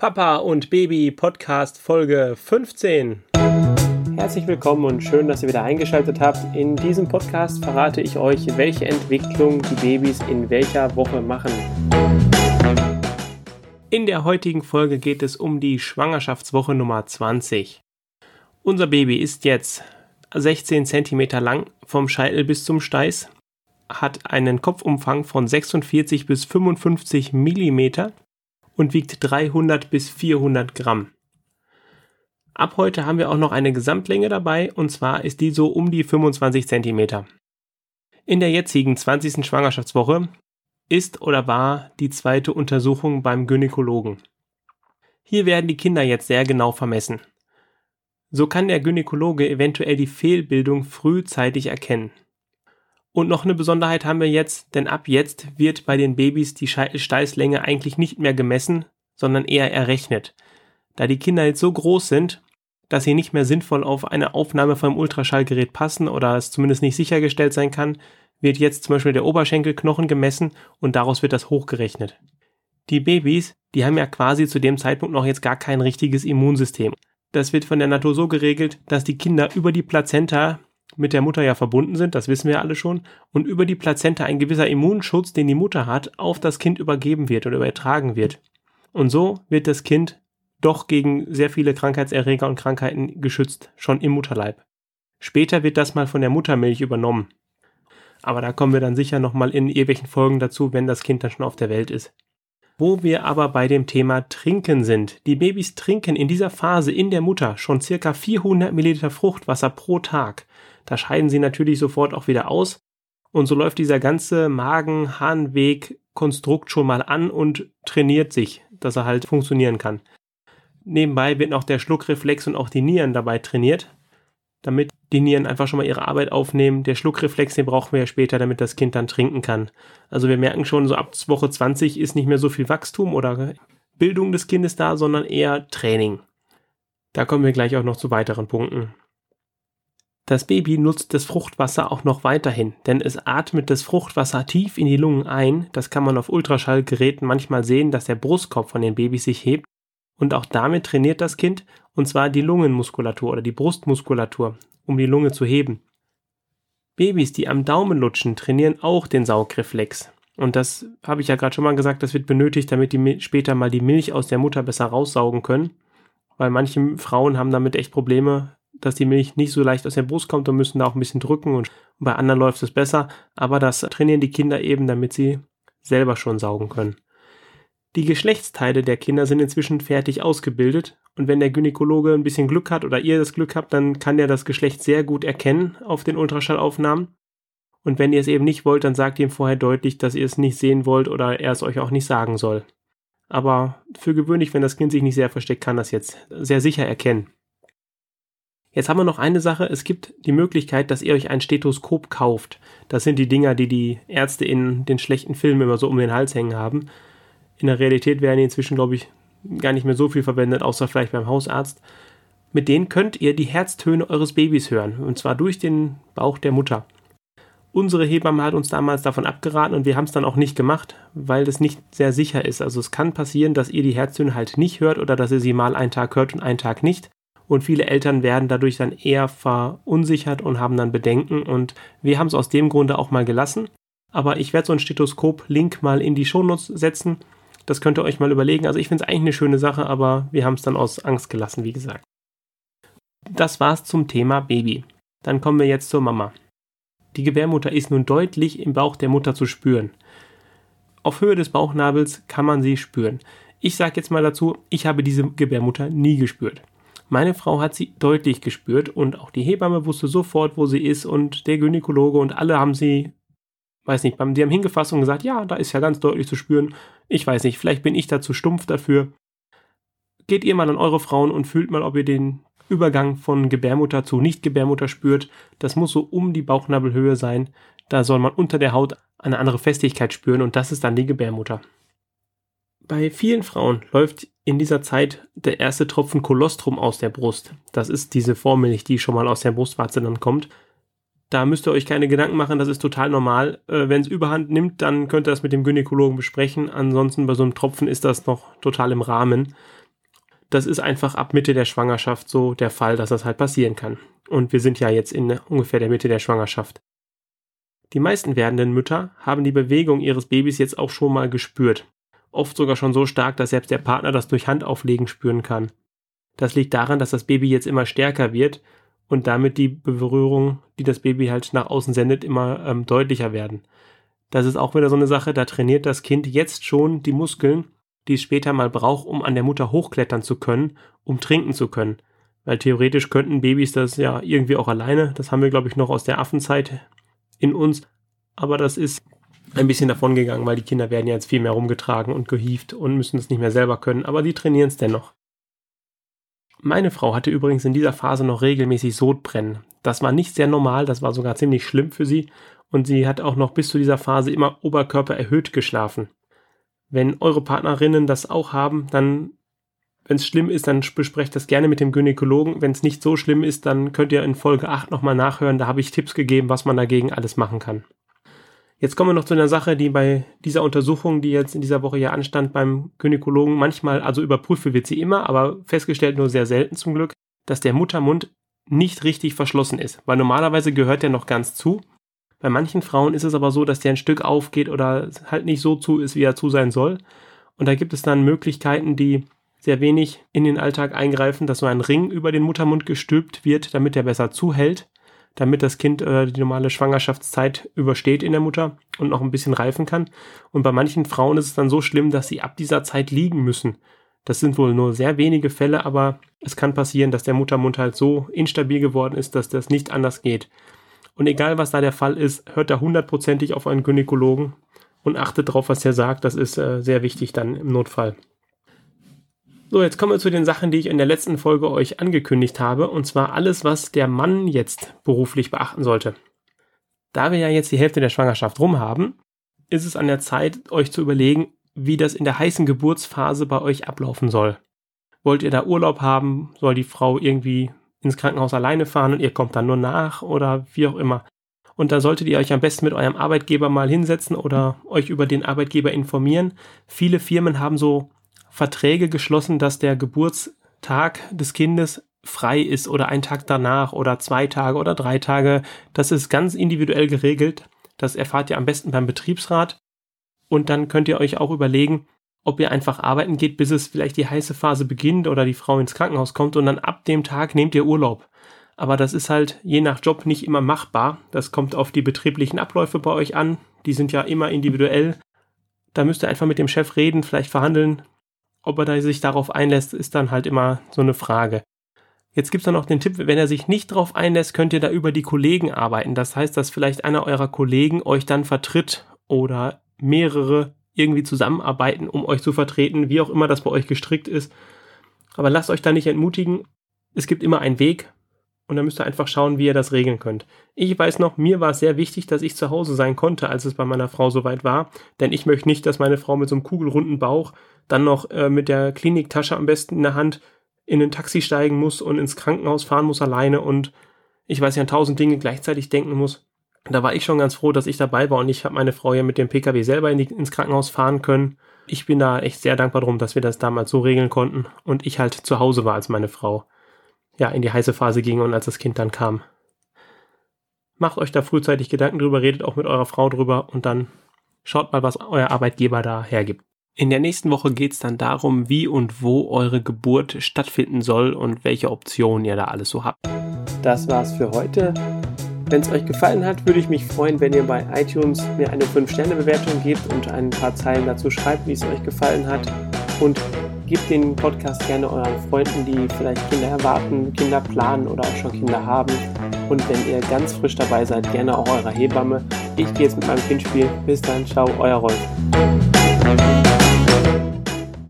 Papa und Baby Podcast Folge 15. Herzlich willkommen und schön, dass ihr wieder eingeschaltet habt. In diesem Podcast verrate ich euch, welche Entwicklung die Babys in welcher Woche machen. In der heutigen Folge geht es um die Schwangerschaftswoche Nummer 20. Unser Baby ist jetzt 16 cm lang vom Scheitel bis zum Steiß, hat einen Kopfumfang von 46 bis 55 mm und wiegt 300 bis 400 Gramm. Ab heute haben wir auch noch eine Gesamtlänge dabei und zwar ist die so um die 25 cm. In der jetzigen 20. Schwangerschaftswoche ist oder war die zweite Untersuchung beim Gynäkologen. Hier werden die Kinder jetzt sehr genau vermessen. So kann der Gynäkologe eventuell die Fehlbildung frühzeitig erkennen. Und noch eine Besonderheit haben wir jetzt, denn ab jetzt wird bei den Babys die Steißlänge eigentlich nicht mehr gemessen, sondern eher errechnet. Da die Kinder jetzt so groß sind, dass sie nicht mehr sinnvoll auf eine Aufnahme vom Ultraschallgerät passen oder es zumindest nicht sichergestellt sein kann, wird jetzt zum Beispiel der Oberschenkelknochen gemessen und daraus wird das hochgerechnet. Die Babys, die haben ja quasi zu dem Zeitpunkt noch jetzt gar kein richtiges Immunsystem. Das wird von der Natur so geregelt, dass die Kinder über die Plazenta mit der Mutter ja verbunden sind, das wissen wir alle schon, und über die Plazenta ein gewisser Immunschutz, den die Mutter hat, auf das Kind übergeben wird oder übertragen wird. Und so wird das Kind doch gegen sehr viele Krankheitserreger und Krankheiten geschützt, schon im Mutterleib. Später wird das mal von der Muttermilch übernommen. Aber da kommen wir dann sicher nochmal in irgendwelchen Folgen dazu, wenn das Kind dann schon auf der Welt ist. Wo wir aber bei dem Thema Trinken sind. Die Babys trinken in dieser Phase in der Mutter schon circa 400 Milliliter Fruchtwasser pro Tag. Da scheiden sie natürlich sofort auch wieder aus. Und so läuft dieser ganze Magen-Harnweg-Konstrukt schon mal an und trainiert sich, dass er halt funktionieren kann. Nebenbei wird noch der Schluckreflex und auch die Nieren dabei trainiert, damit die Nieren einfach schon mal ihre Arbeit aufnehmen. Der Schluckreflex, den brauchen wir ja später, damit das Kind dann trinken kann. Also wir merken schon, so ab Woche 20 ist nicht mehr so viel Wachstum oder Bildung des Kindes da, sondern eher Training. Da kommen wir gleich auch noch zu weiteren Punkten. Das Baby nutzt das Fruchtwasser auch noch weiterhin, denn es atmet das Fruchtwasser tief in die Lungen ein. Das kann man auf Ultraschallgeräten manchmal sehen, dass der Brustkorb von den Babys sich hebt. Und auch damit trainiert das Kind, und zwar die Lungenmuskulatur oder die Brustmuskulatur, um die Lunge zu heben. Babys, die am Daumen lutschen, trainieren auch den Saugreflex. Und das habe ich ja gerade schon mal gesagt, das wird benötigt, damit die später mal die Milch aus der Mutter besser raussaugen können. Weil manche Frauen haben damit echt Probleme, dass die Milch nicht so leicht aus der Brust kommt und müssen da auch ein bisschen drücken und bei anderen läuft es besser, aber das trainieren die Kinder eben, damit sie selber schon saugen können. Die Geschlechtsteile der Kinder sind inzwischen fertig ausgebildet und wenn der Gynäkologe ein bisschen Glück hat oder ihr das Glück habt, dann kann der das Geschlecht sehr gut erkennen auf den Ultraschallaufnahmen. Und wenn ihr es eben nicht wollt, dann sagt ihm vorher deutlich, dass ihr es nicht sehen wollt oder er es euch auch nicht sagen soll. Aber für gewöhnlich, wenn das Kind sich nicht sehr versteckt, kann das jetzt sehr sicher erkennen. Jetzt haben wir noch eine Sache. Es gibt die Möglichkeit, dass ihr euch ein Stethoskop kauft. Das sind die Dinger, die die Ärzte in den schlechten Filmen immer so um den Hals hängen haben. In der Realität werden die inzwischen, glaube ich, gar nicht mehr so viel verwendet, außer vielleicht beim Hausarzt. Mit denen könnt ihr die Herztöne eures Babys hören. Und zwar durch den Bauch der Mutter. Unsere Hebamme hat uns damals davon abgeraten und wir haben es dann auch nicht gemacht, weil das nicht sehr sicher ist. Also es kann passieren, dass ihr die Herztöne halt nicht hört oder dass ihr sie mal einen Tag hört und einen Tag nicht und viele Eltern werden dadurch dann eher verunsichert und haben dann Bedenken und wir haben es aus dem Grunde auch mal gelassen. Aber ich werde so ein Stethoskop-Link mal in die Shownotes setzen. Das könnt ihr euch mal überlegen. Also ich finde es eigentlich eine schöne Sache, aber wir haben es dann aus Angst gelassen, wie gesagt. Das war's zum Thema Baby. Dann kommen wir jetzt zur Mama. Die Gebärmutter ist nun deutlich im Bauch der Mutter zu spüren. Auf Höhe des Bauchnabels kann man sie spüren. Ich sage jetzt mal dazu, ich habe diese Gebärmutter nie gespürt. Meine Frau hat sie deutlich gespürt und auch die Hebamme wusste sofort, wo sie ist und der Gynäkologe und alle haben sie, weiß nicht, die haben hingefasst und gesagt, ja, da ist ja ganz deutlich zu spüren. Ich weiß nicht, vielleicht bin ich da zu stumpf dafür. Geht ihr mal an eure Frauen und fühlt mal, ob ihr den Übergang von Gebärmutter zu Nicht-Gebärmutter spürt. Das muss so um die Bauchnabelhöhe sein. Da soll man unter der Haut eine andere Festigkeit spüren und das ist dann die Gebärmutter. Bei vielen Frauen läuft in dieser Zeit der erste Tropfen Kolostrum aus der Brust. Das ist diese Vormilch, die schon mal aus der Brustwarze dann kommt. Da müsst ihr euch keine Gedanken machen, das ist total normal. Äh, Wenn es überhand nimmt, dann könnt ihr das mit dem Gynäkologen besprechen. Ansonsten bei so einem Tropfen ist das noch total im Rahmen. das ist einfach ab Mitte der Schwangerschaft so der Fall, dass das halt passieren kann. Und wir sind ja jetzt in ungefähr der Mitte der Schwangerschaft. Die meisten werdenden Mütter haben die Bewegung ihres Babys jetzt auch schon mal gespürt. Oft sogar schon so stark, dass selbst der Partner das durch Handauflegen spüren kann. Das liegt daran, dass das Baby jetzt immer stärker wird und damit die Berührung, die das Baby halt nach außen sendet, immer ähm, deutlicher werden. Das ist auch wieder so eine Sache, da trainiert das Kind jetzt schon die Muskeln, die es später mal braucht, um an der Mutter hochklettern zu können, um trinken zu können. Weil theoretisch könnten Babys das ja irgendwie auch alleine. Das haben wir, glaube ich, noch aus der Affenzeit in uns. Aber das ist ein bisschen davon gegangen, weil die Kinder werden ja jetzt viel mehr rumgetragen und gehieft und müssen es nicht mehr selber können. Aber die trainieren es dennoch. Meine Frau hatte übrigens in dieser Phase noch regelmäßig Sodbrennen. Das war nicht sehr normal, das war sogar ziemlich schlimm für sie und sie hat auch noch bis zu dieser Phase immer Oberkörper erhöht geschlafen. Wenn eure Partnerinnen das auch haben, dann, wenn es schlimm ist, dann besprecht das gerne mit dem Gynäkologen. Wenn es nicht so schlimm ist, dann könnt ihr in Folge 8 nochmal nachhören. Da habe ich Tipps gegeben, was man dagegen alles machen kann. Jetzt kommen wir noch zu einer Sache, die bei dieser Untersuchung, die jetzt in dieser Woche ja anstand beim Gynäkologen, manchmal, also überprüft wird sie immer, aber festgestellt nur sehr selten zum Glück, dass der Muttermund nicht richtig verschlossen ist. Weil normalerweise gehört der noch ganz zu bei manchen Frauen ist es aber so, dass der ein Stück aufgeht oder halt nicht so zu ist, wie er zu sein soll. Und da gibt es dann Möglichkeiten, die sehr wenig in den Alltag eingreifen, dass so ein Ring über den Muttermund gestülpt wird, damit er besser zuhält, damit das Kind äh, die normale Schwangerschaftszeit übersteht in der Mutter und noch ein bisschen reifen kann. Und bei manchen Frauen ist es dann so schlimm, dass sie ab dieser Zeit liegen müssen. Das sind wohl nur sehr wenige Fälle, aber es kann passieren, dass der Muttermund halt so instabil geworden ist, dass das nicht anders geht. Und egal, was da der Fall ist, hört da hundertprozentig auf einen Gynäkologen und achtet drauf, was er sagt. Das ist äh, sehr wichtig dann im Notfall. So, jetzt kommen wir zu den Sachen, die ich in der letzten Folge euch angekündigt habe. Und zwar alles, was der Mann jetzt beruflich beachten sollte. Da wir ja jetzt die Hälfte der Schwangerschaft rum haben, ist es an der Zeit, euch zu überlegen, wie das in der heißen Geburtsphase bei euch ablaufen soll. Wollt ihr da Urlaub haben? Soll die Frau irgendwie ins Krankenhaus alleine fahren und ihr kommt dann nur nach oder wie auch immer. Und da solltet ihr euch am besten mit eurem Arbeitgeber mal hinsetzen oder euch über den Arbeitgeber informieren. Viele Firmen haben so Verträge geschlossen, dass der Geburtstag des Kindes frei ist oder ein Tag danach oder zwei Tage oder drei Tage. Das ist ganz individuell geregelt. Das erfahrt ihr am besten beim Betriebsrat. Und dann könnt ihr euch auch überlegen, ob ihr einfach arbeiten geht, bis es vielleicht die heiße Phase beginnt oder die Frau ins Krankenhaus kommt und dann ab dem Tag nehmt ihr Urlaub. Aber das ist halt je nach Job nicht immer machbar. Das kommt auf die betrieblichen Abläufe bei euch an. Die sind ja immer individuell. Da müsst ihr einfach mit dem Chef reden, vielleicht verhandeln. Ob er sich darauf einlässt, ist dann halt immer so eine Frage. Jetzt gibt es dann noch den Tipp, wenn er sich nicht darauf einlässt, könnt ihr da über die Kollegen arbeiten. Das heißt, dass vielleicht einer eurer Kollegen euch dann vertritt oder mehrere irgendwie zusammenarbeiten, um euch zu vertreten, wie auch immer das bei euch gestrickt ist. Aber lasst euch da nicht entmutigen. Es gibt immer einen Weg und dann müsst ihr einfach schauen, wie ihr das regeln könnt. Ich weiß noch, mir war es sehr wichtig, dass ich zu Hause sein konnte, als es bei meiner Frau soweit war, denn ich möchte nicht, dass meine Frau mit so einem kugelrunden Bauch dann noch äh, mit der Kliniktasche am besten in der Hand in ein Taxi steigen muss und ins Krankenhaus fahren muss alleine und ich weiß ja an tausend Dinge gleichzeitig denken muss da war ich schon ganz froh, dass ich dabei war und ich habe meine Frau ja mit dem Pkw selber in die, ins Krankenhaus fahren können. Ich bin da echt sehr dankbar drum, dass wir das damals so regeln konnten und ich halt zu Hause war, als meine Frau ja in die heiße Phase ging und als das Kind dann kam. Macht euch da frühzeitig Gedanken drüber, redet auch mit eurer Frau drüber und dann schaut mal, was euer Arbeitgeber da hergibt. In der nächsten Woche geht es dann darum, wie und wo eure Geburt stattfinden soll und welche Optionen ihr da alles so habt. Das war's für heute. Wenn es euch gefallen hat, würde ich mich freuen, wenn ihr bei iTunes mir eine 5-Sterne-Bewertung gebt und ein paar Zeilen dazu schreibt, wie es euch gefallen hat. Und gebt den Podcast gerne euren Freunden, die vielleicht Kinder erwarten, Kinder planen oder auch schon Kinder haben. Und wenn ihr ganz frisch dabei seid, gerne auch eurer Hebamme. Ich gehe jetzt mit meinem Kind spielen. Bis dann, ciao, euer Rolf.